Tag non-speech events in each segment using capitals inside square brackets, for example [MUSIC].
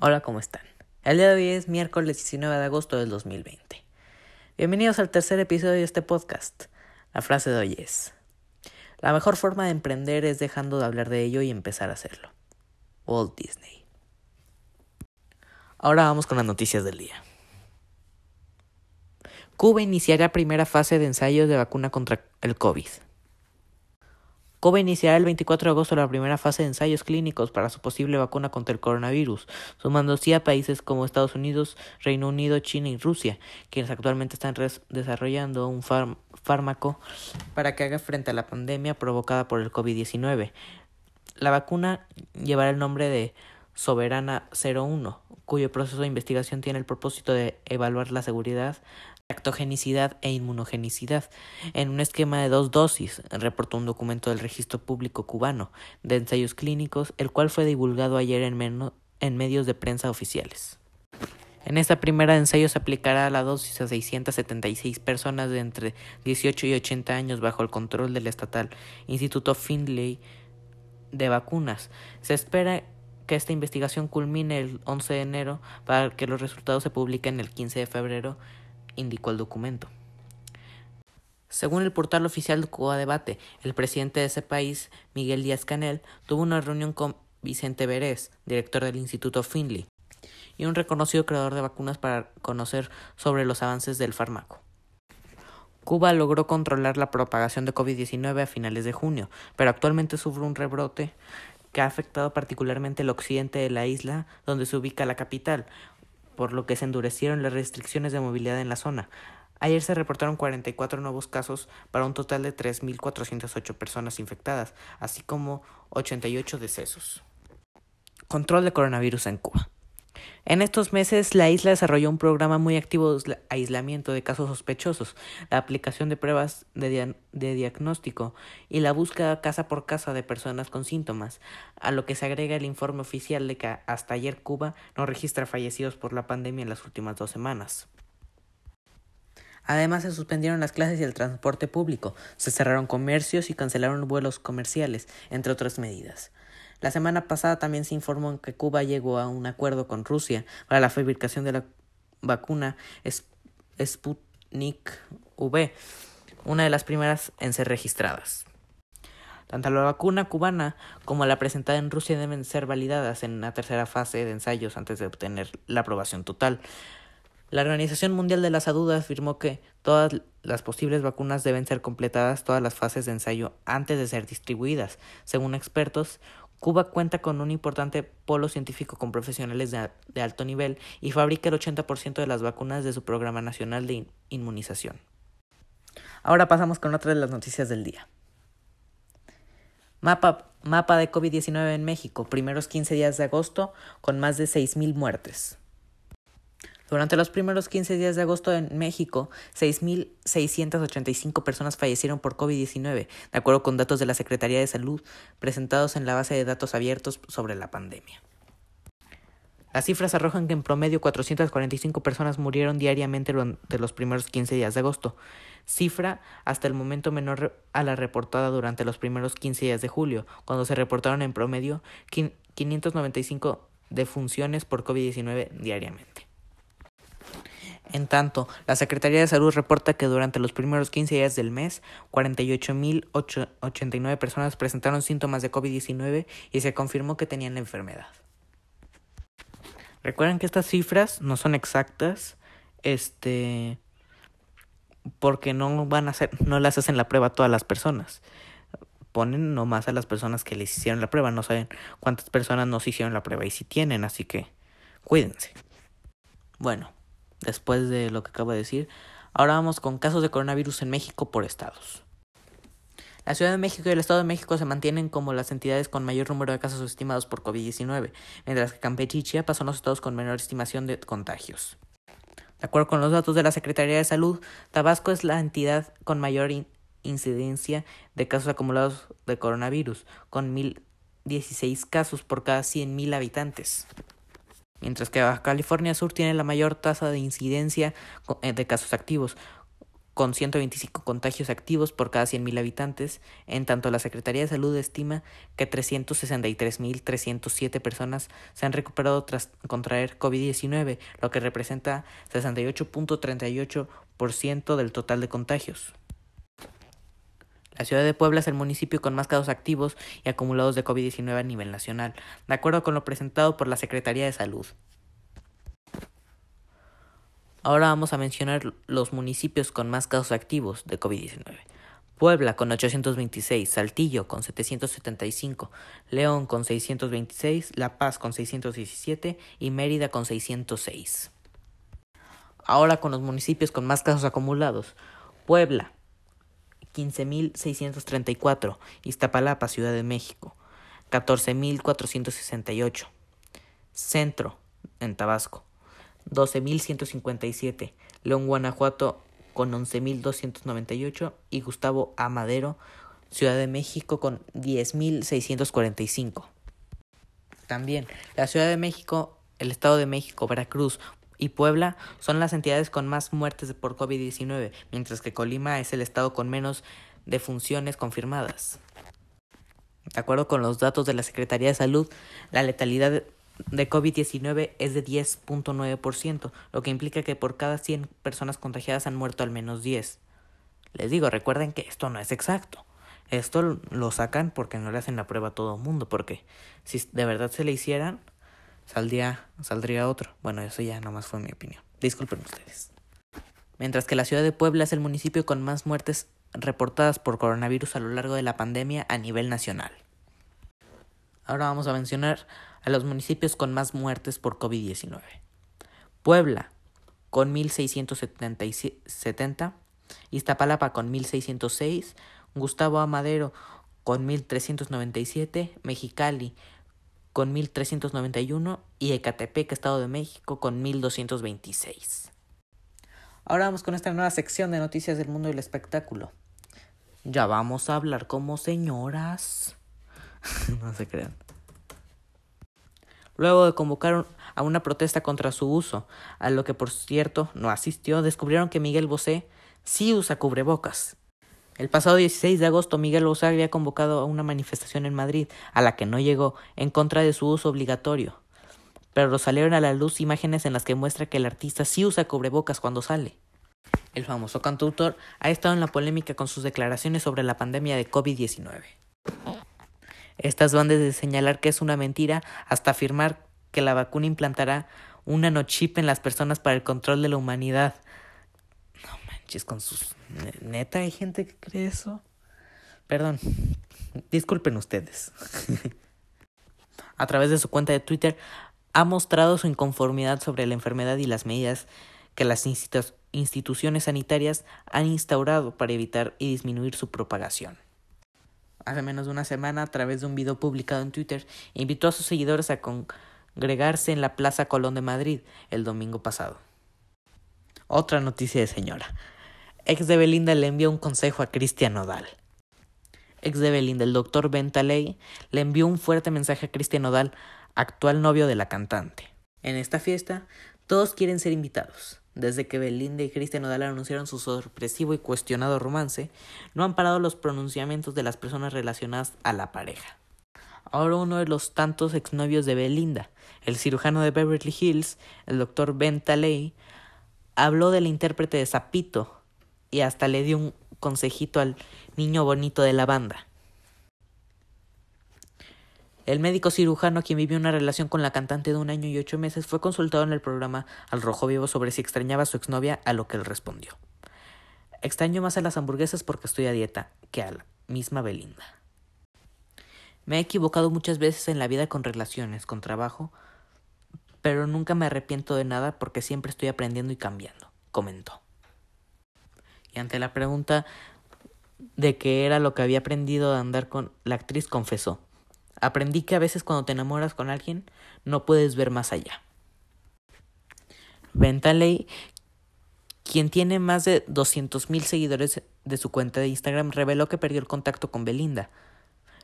Hola, ¿cómo están? El día de hoy es miércoles 19 de agosto del 2020. Bienvenidos al tercer episodio de este podcast. La frase de hoy es, la mejor forma de emprender es dejando de hablar de ello y empezar a hacerlo. Walt Disney. Ahora vamos con las noticias del día. Cuba iniciará primera fase de ensayos de vacuna contra el COVID. Cuba iniciará el 24 de agosto la primera fase de ensayos clínicos para su posible vacuna contra el coronavirus, sumando así a países como Estados Unidos, Reino Unido, China y Rusia, quienes actualmente están desarrollando un fármaco para que haga frente a la pandemia provocada por el COVID-19. La vacuna llevará el nombre de Soberana 01, cuyo proceso de investigación tiene el propósito de evaluar la seguridad, Actogenicidad e inmunogenicidad en un esquema de dos dosis, reportó un documento del Registro Público Cubano de Ensayos Clínicos, el cual fue divulgado ayer en, medios de prensa oficiales. En esta primera ensayo se aplicará la dosis a 676 personas de entre 18 y 80 años bajo el control del estatal Instituto Findlay de Vacunas. Se espera que esta investigación culmine el 11 de enero para que los resultados se publiquen el 15 de febrero indicó el documento. Según el portal oficial de Cuba Debate, el presidente de ese país, Miguel Díaz Canel, tuvo una reunión con Vicente Berés, director del Instituto Finley, y un reconocido creador de vacunas para conocer sobre los avances del fármaco. Cuba logró controlar la propagación de COVID-19 a finales de junio, pero actualmente sufre un rebrote que ha afectado particularmente el occidente de la isla, donde se ubica la capital, por lo que se endurecieron las restricciones de movilidad en la zona. Ayer se reportaron 44 nuevos casos para un total de 3.408 personas infectadas, así como 88 decesos. Control de coronavirus en Cuba. En estos meses, la isla desarrolló un programa muy activo de aislamiento de casos sospechosos, la aplicación de pruebas de, diagnóstico y la búsqueda casa por casa de personas con síntomas, a lo que se agrega el informe oficial de que hasta ayer Cuba no registra fallecidos por la pandemia en las últimas dos semanas. Además, se suspendieron las clases y el transporte público, se cerraron comercios y cancelaron vuelos comerciales, entre otras medidas. La semana pasada también se informó que Cuba llegó a un acuerdo con Rusia para la fabricación de la vacuna Sputnik V, una de las primeras en ser registradas. Tanto la vacuna cubana como la presentada en Rusia deben ser validadas en una tercera fase de ensayos antes de obtener la aprobación total. La Organización Mundial de la Salud afirmó que todas las posibles vacunas deben ser completadas todas las fases de ensayo antes de ser distribuidas. Según expertos, Cuba cuenta con un importante polo científico con profesionales de, alto nivel y fabrica el 80% de las vacunas de su Programa Nacional de Inmunización. Ahora pasamos con otra de las noticias del día. Mapa, mapa de COVID-19 en México, primeros 15 días de agosto, con más de 6.000 muertes. Durante los primeros 15 días de agosto en México, 6.685 personas fallecieron por COVID-19, de acuerdo con datos de la Secretaría de Salud presentados en la base de datos abiertos sobre la pandemia. Las cifras arrojan que en promedio 445 personas murieron diariamente durante los primeros 15 días de agosto, cifra hasta el momento menor a la reportada durante los primeros 15 días de julio, cuando se reportaron en promedio 595 defunciones por COVID-19 diariamente. En tanto, la Secretaría de Salud reporta que durante los primeros 15 días del mes, 48.089 personas presentaron síntomas de COVID-19 y se confirmó que tenían la enfermedad. Recuerden que estas cifras no son exactas, este, porque no van a hacer, no las hacen la prueba a todas las personas. Ponen nomás a las personas que les hicieron la prueba, no saben cuántas personas no se hicieron la prueba y si tienen, así que cuídense. Bueno, después de lo que acabo de decir. Ahora vamos con casos de coronavirus en México por estados. La Ciudad de México y el Estado de México se mantienen como las entidades con mayor número de casos estimados por COVID-19, mientras que Campeche y Chiapas son los estados con menor estimación de contagios. De acuerdo con los datos de la Secretaría de Salud, Tabasco es la entidad con mayor incidencia de casos acumulados de coronavirus, con 1.016 casos por cada 100.000 habitantes mientras que Baja California Sur tiene la mayor tasa de incidencia eh, de casos activos, con 125 contagios activos por cada 100.000 habitantes, en tanto la Secretaría de Salud estima que 363.307 personas se han recuperado tras contraer COVID-19, lo que representa 68.38% del total de contagios. La ciudad de Puebla es el municipio con más casos activos y acumulados de COVID-19 a nivel nacional, de acuerdo con lo presentado por la Secretaría de Salud. Ahora vamos a mencionar los municipios con más casos activos de COVID-19. Puebla con 826, Saltillo con 775, León con 626, La Paz con 617 y Mérida con 606. Ahora con los municipios con más casos acumulados. Puebla 15.634, Iztapalapa, Ciudad de México 14.468, Centro en Tabasco 12.157, León Guanajuato con 11.298 y Gustavo Amadero, Ciudad de México con 10.645. También la Ciudad de México, el Estado de México, Veracruz y Puebla son las entidades con más muertes por COVID-19, mientras que Colima es el estado con menos defunciones confirmadas. De acuerdo con los datos de la Secretaría de Salud, la letalidad de COVID-19 es de 10.9%, lo que implica que por cada 100 personas contagiadas han muerto al menos 10. Les digo, recuerden que esto no es exacto. Esto lo sacan porque no le hacen la prueba a todo el mundo, porque si de verdad se le hicieran, saldría, saldría otro. Bueno, eso ya nomás fue mi opinión. Disculpen ustedes. Mientras que la ciudad de Puebla es el municipio con más muertes reportadas por coronavirus a lo largo de la pandemia a nivel nacional. Ahora vamos a mencionar a los municipios con más muertes por COVID-19. Puebla con 1.670, Iztapalapa con 1.606, Gustavo Amadero con 1.397, Mexicali con 1.391 y Ecatepec, Estado de México, con 1.226. Ahora vamos con esta nueva sección de noticias del mundo del espectáculo. Ya vamos a hablar como señoras. [LAUGHS] no se crean luego de convocar a una protesta contra su uso, a lo que por cierto no asistió, descubrieron que Miguel Bosé sí usa cubrebocas. El pasado 16 de agosto, Miguel Bosé había convocado a una manifestación en Madrid, a la que no llegó, en contra de su uso obligatorio. Pero salieron a la luz imágenes en las que muestra que el artista sí usa cubrebocas cuando sale. El famoso cantautor ha estado en la polémica con sus declaraciones sobre la pandemia de COVID-19. Estas van desde señalar que es una mentira hasta afirmar que la vacuna implantará un nanochip en las personas para el control de la humanidad. Con sus... Neta, hay gente que cree eso. Perdón, [LAUGHS] disculpen ustedes. [LAUGHS] A través de su cuenta de Twitter ha mostrado su inconformidad sobre la enfermedad y las medidas que las instituciones sanitarias han instaurado para evitar y disminuir su propagación hace menos de una semana a través de un video publicado en Twitter invitó a sus seguidores a congregarse en la Plaza Colón de Madrid el domingo pasado. Otra noticia de señora. Ex de Belinda le envió un consejo a Cristian Nodal. Ex de Belinda, el doctor Bentaley, le envió un fuerte mensaje a Cristian Nodal, actual novio de la cantante. En esta fiesta, todos quieren ser invitados. Desde que Belinda y Cristian Nodal anunciaron su sorpresivo y cuestionado romance, no han parado los pronunciamientos de las personas relacionadas a la pareja. Ahora uno de los tantos exnovios de Belinda, el cirujano de Beverly Hills, el doctor Ben Taley, habló del intérprete de Zapito y hasta le dio un consejito al niño bonito de la banda. El médico cirujano, quien vivió una relación con la cantante de un año y ocho meses, fue consultado en el programa Al Rojo Vivo sobre si extrañaba a su exnovia, a lo que él respondió. Extraño más a las hamburguesas porque estoy a dieta que a la misma Belinda. Me he equivocado muchas veces en la vida con relaciones, con trabajo, pero nunca me arrepiento de nada porque siempre estoy aprendiendo y cambiando, comentó. Y ante la pregunta de qué era lo que había aprendido de andar con la actriz, confesó Aprendí que a veces cuando te enamoras con alguien no puedes ver más allá. Bentaley, quien tiene más de 200.000 seguidores de su cuenta de Instagram, reveló que perdió el contacto con Belinda.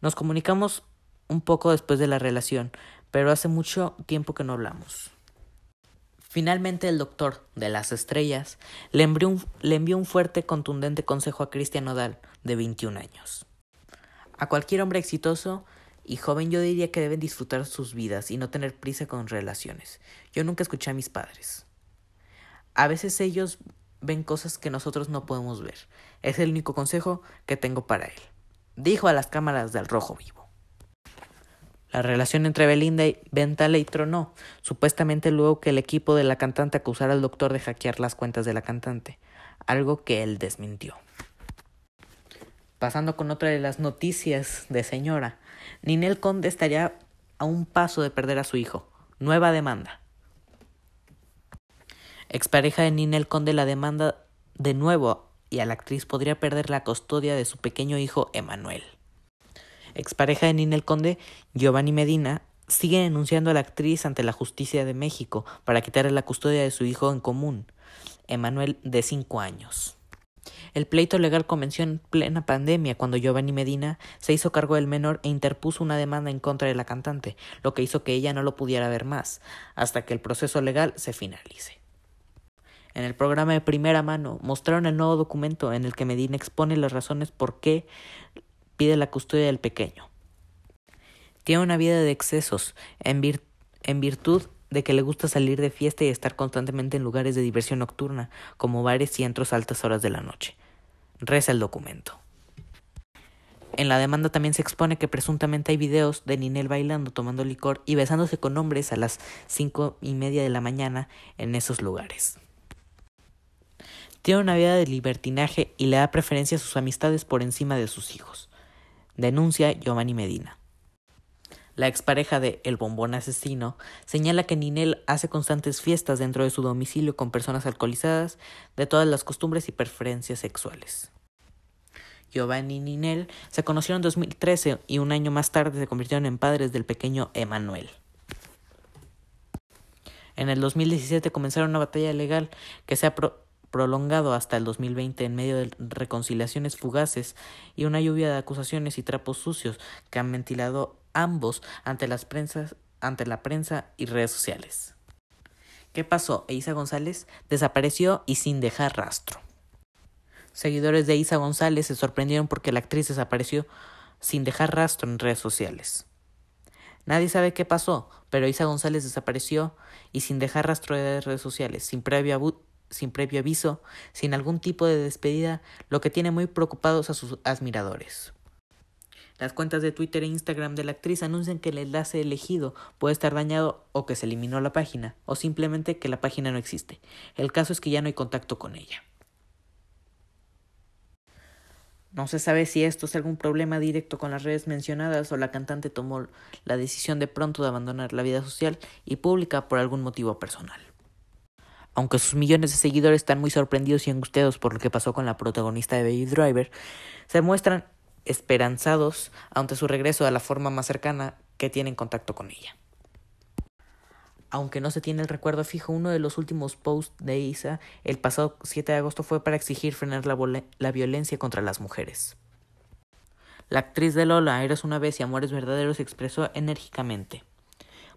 Nos comunicamos un poco después de la relación, pero hace mucho tiempo que no hablamos. Finalmente el doctor de las estrellas le envió un, fuerte, contundente consejo a Cristian Nodal, de 21 años. A cualquier hombre exitoso y joven yo diría que deben disfrutar sus vidas y no tener prisa con relaciones. Yo nunca escuché a mis padres. A veces ellos ven cosas que nosotros no podemos ver. Es el único consejo que tengo para él. Dijo a las cámaras del Rojo Vivo. La relación entre Belinda y Bentaley tronó, supuestamente luego que el equipo de la cantante acusara al doctor de hackear las cuentas de la cantante, algo que él desmintió. Pasando con otra de las noticias de señora, Ninel Conde estaría a un paso de perder a su hijo. Nueva demanda. Expareja de Ninel Conde la demanda de nuevo y a la actriz podría perder la custodia de su pequeño hijo Emanuel expareja de Ninel Conde, Giovanni Medina, sigue denunciando a la actriz ante la justicia de México para quitarle la custodia de su hijo en común, Emanuel, de cinco años. El pleito legal comenzó en plena pandemia cuando Giovanni Medina se hizo cargo del menor e interpuso una demanda en contra de la cantante, lo que hizo que ella no lo pudiera ver más, hasta que el proceso legal se finalice. En el programa de primera mano mostraron el nuevo documento en el que Medina expone las razones por qué pide la custodia del pequeño. Tiene una vida de excesos, en, virtud de que le gusta salir de fiesta y estar constantemente en lugares de diversión nocturna, como bares y entros a altas horas de la noche. Reza el documento. En la demanda también se expone que presuntamente hay videos de Ninel bailando, tomando licor y besándose con hombres a las cinco y media de la mañana en esos lugares. Tiene una vida de libertinaje y le da preferencia a sus amistades por encima de sus hijos denuncia Giovanni Medina. La expareja de El Bombón Asesino señala que Ninel hace constantes fiestas dentro de su domicilio con personas alcoholizadas de todas las costumbres y preferencias sexuales. Giovanni y Ninel se conocieron en 2013 y un año más tarde se convirtieron en padres del pequeño Emanuel. En el 2017 comenzaron una batalla legal que se ha prolongado hasta el 2020 en medio de reconciliaciones fugaces y una lluvia de acusaciones y trapos sucios que han ventilado ambos ante las prensas, ante la prensa y redes sociales. ¿Qué pasó? Isa González desapareció y sin dejar rastro. Seguidores de Isa González se sorprendieron porque la actriz desapareció sin dejar rastro en redes sociales. Nadie sabe qué pasó, pero Isa González desapareció y sin dejar rastro de redes sociales, sin previo sin previo aviso, sin algún tipo de despedida, lo que tiene muy preocupados a sus admiradores. Las cuentas de Twitter e Instagram de la actriz anuncian que el enlace elegido puede estar dañado o que se eliminó la página, o simplemente que la página no existe. El caso es que ya no hay contacto con ella. No se sabe si esto es algún problema directo con las redes mencionadas o la cantante tomó la decisión de pronto de abandonar la vida social y pública por algún motivo personal. Aunque sus millones de seguidores están muy sorprendidos y angustiados por lo que pasó con la protagonista de Baby Driver, se muestran esperanzados ante su regreso a la forma más cercana que tienen contacto con ella. Aunque no se tiene el recuerdo fijo, uno de los últimos posts de Isa el pasado 7 de agosto fue para exigir frenar la, violencia contra las mujeres. La actriz de Lola, Eres una vez y Amores Verdaderos, expresó enérgicamente.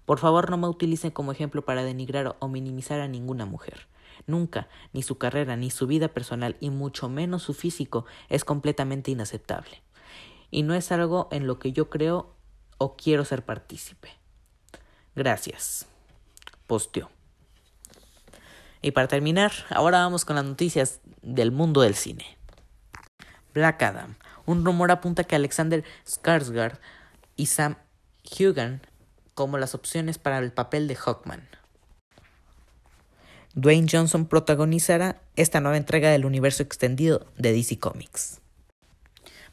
Por favor, no me utilicen como ejemplo para denigrar o minimizar a ninguna mujer. Nunca, ni su carrera, ni su vida personal, y mucho menos su físico, es completamente inaceptable. Y no es algo en lo que yo creo o quiero ser partícipe. Gracias. Posteó. Y para terminar, ahora vamos con las noticias del mundo del cine. Black Adam. Un rumor apunta que Alexander Skarsgård y Sam Hugan como las opciones para el papel de Hawkman. Dwayne Johnson protagonizará esta nueva entrega del universo extendido de DC Comics.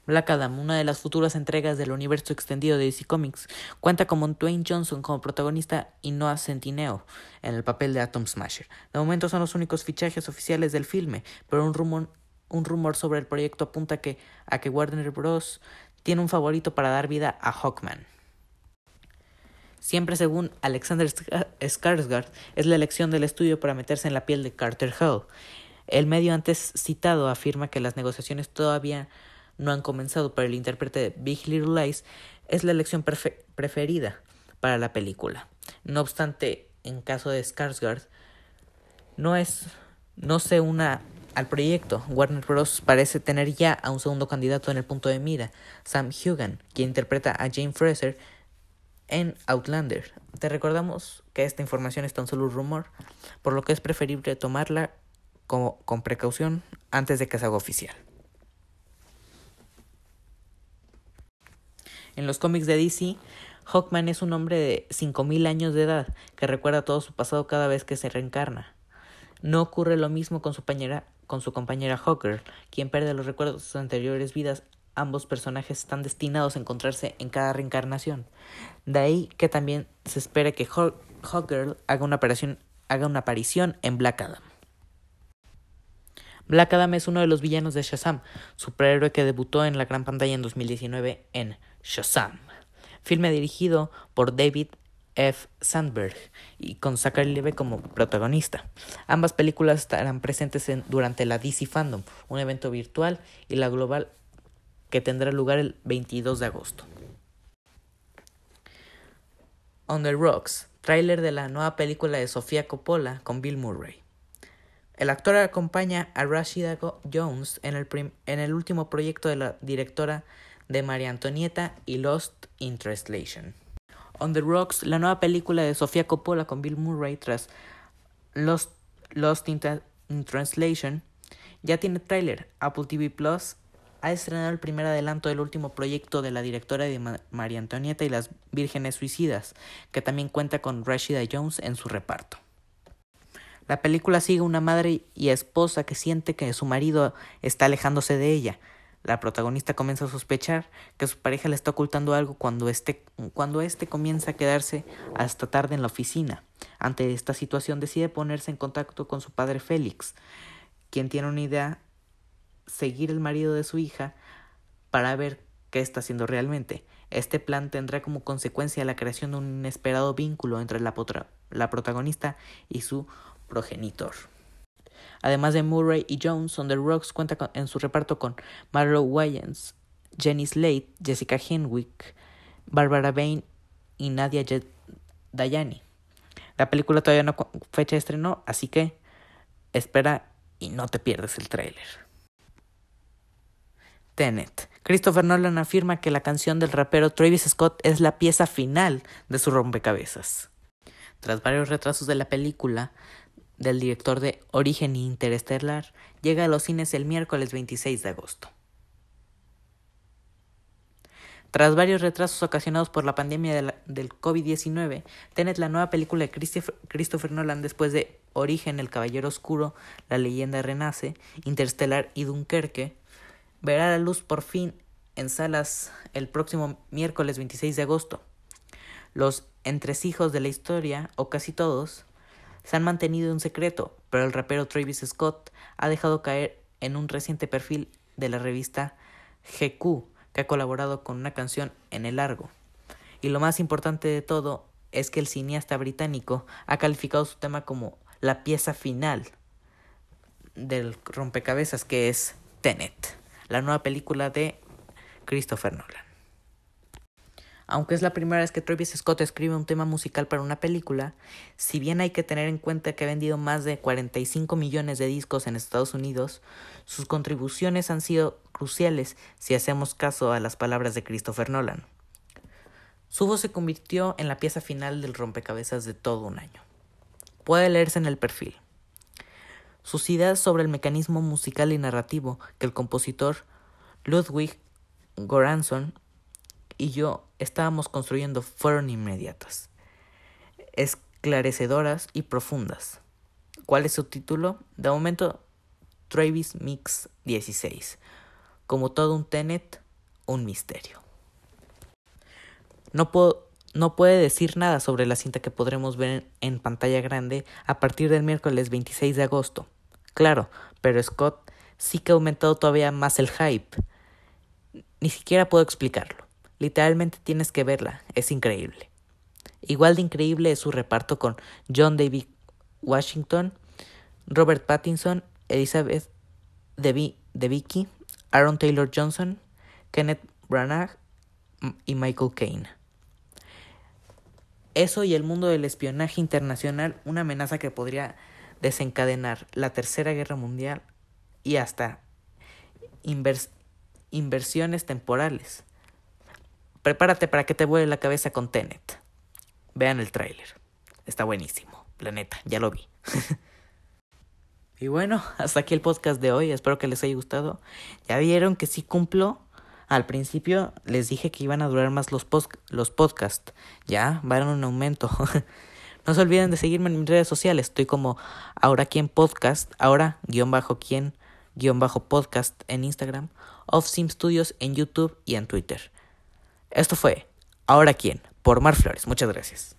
Black Adam, una de las futuras entregas del universo extendido de DC Comics, cuenta con Dwayne Johnson como protagonista y Noah Centineo en el papel de Atom Smasher. De momento son los únicos fichajes oficiales del filme, pero un rumor, sobre el proyecto apunta a que Warner Bros. tiene un favorito para dar vida a Hawkman. Siempre según Alexander Skarsgård, es la elección del estudio para meterse en la piel de Carter Hall. El medio antes citado afirma que las negociaciones todavía no han comenzado, pero el intérprete de Big Little Lies es la elección preferida para la película. No obstante, en caso de Skarsgård, no es no se una al proyecto. Warner Bros. parece tener ya a un segundo candidato en el punto de mira, Sam Hugan, quien interpreta a Jane Fraser en Outlander. Te recordamos que esta información es tan solo un rumor, por lo que es preferible tomarla como, con precaución antes de que se haga oficial. En los cómics de DC, Hawkman es un hombre de 5.000 años de edad que recuerda todo su pasado cada vez que se reencarna. No ocurre lo mismo con su con su compañera Hawker, quien pierde los recuerdos de sus anteriores vidas. Ambos personajes están destinados a encontrarse en cada reencarnación. De ahí que también se espera que Hawker haga una, haga una aparición en Black Adam. Black Adam es uno de los villanos de Shazam, superhéroe que debutó en la gran pantalla en 2019 en Shazam, filme dirigido por David F. Sandberg y con Zachary Levi como protagonista. Ambas películas estarán presentes durante la DC Fandom, un evento virtual y la global que tendrá lugar el 22 de agosto. On the Rocks, tráiler de la nueva película de Sofía Coppola con Bill Murray. El actor acompaña a Rashida Jones en el, en el último proyecto de la directora de María Antonieta y Lost in Translation. On the Rocks, la nueva película de Sofía Coppola con Bill Murray tras Lost, Lost in, Translation, ya tiene tráiler. Apple TV Plus ha estrenado el primer adelanto del último proyecto de la directora de María Antonieta y las Vírgenes Suicidas, que también cuenta con Rashida Jones en su reparto. La película sigue una madre y esposa que siente que su marido está alejándose de ella, la protagonista comienza a sospechar que su pareja le está ocultando algo cuando este, cuando este comienza a quedarse hasta tarde en la oficina. Ante esta situación decide ponerse en contacto con su padre Félix, quien tiene una idea, seguir el marido de su hija para ver qué está haciendo realmente. Este plan tendrá como consecuencia la creación de un inesperado vínculo entre la, la protagonista y su progenitor. Además de Murray y Jones, On the Rocks cuenta en su reparto con Marlo Wayans, Jenny Slate, Jessica Henwick, Barbara Bain y Nadia Dayani. La película todavía no fecha de estreno, así que espera y no te pierdes el tráiler. Tenet. Christopher Nolan afirma que la canción del rapero Travis Scott es la pieza final de su rompecabezas. Tras varios retrasos de la película, del director de Origen Interestelar llega a los cines el miércoles 26 de agosto. Tras varios retrasos ocasionados por la pandemia del COVID-19, Tenet, la nueva película de Christopher Nolan después de Origen, El Caballero Oscuro, La Leyenda Renace, Interstellar y Dunkerque, verá la luz por fin en salas el próximo miércoles 26 de agosto. Los entresijos de la historia, o casi todos, se han mantenido un secreto, pero el rapero Travis Scott ha dejado caer en un reciente perfil de la revista GQ, que ha colaborado con una canción en el largo. Y lo más importante de todo es que el cineasta británico ha calificado su tema como la pieza final del rompecabezas que es Tenet, la nueva película de Christopher Nolan. Aunque es la primera vez que Travis Scott escribe un tema musical para una película, si bien hay que tener en cuenta que ha vendido más de 45 millones de discos en Estados Unidos, sus contribuciones han sido cruciales si hacemos caso a las palabras de Christopher Nolan. Su voz se convirtió en la pieza final del rompecabezas de todo un año. Puede leerse en el perfil. Sus ideas sobre el mecanismo musical y narrativo que el compositor Ludwig Goranson y yo estábamos construyendo fueron inmediatas, esclarecedoras y profundas. ¿Cuál es su título? De momento, Travis Mix 16. Como todo un Tenet, un misterio. No, puedo, no puede decir nada sobre la cinta que podremos ver en pantalla grande a partir del miércoles 26 de agosto. Claro, pero Scott sí que ha aumentado todavía más el hype. Ni siquiera puedo explicarlo. Literalmente tienes que verla, es increíble. Igual de increíble es su reparto con John David Washington, Robert Pattinson, Elizabeth de Vicky, Aaron Taylor Johnson, Kenneth Branagh y Michael Caine. Eso y el mundo del espionaje internacional, una amenaza que podría desencadenar la Tercera Guerra Mundial y hasta inversiones temporales. Prepárate para que te vuele la cabeza con Tenet. Vean el tráiler. Está buenísimo. La neta, ya lo vi. [LAUGHS] y bueno, hasta aquí el podcast de hoy. Espero que les haya gustado. Ya vieron que sí cumplo. Al principio les dije que iban a durar más los, los podcasts. Ya, van un aumento. [LAUGHS] no se olviden de seguirme en mis redes sociales. Estoy como ahora quien podcast, ahora guion bajo quien guion bajo podcast en Instagram, Off Sim Studios en YouTube y en Twitter. Esto fue Ahora quién, por Mar Flores. Muchas gracias.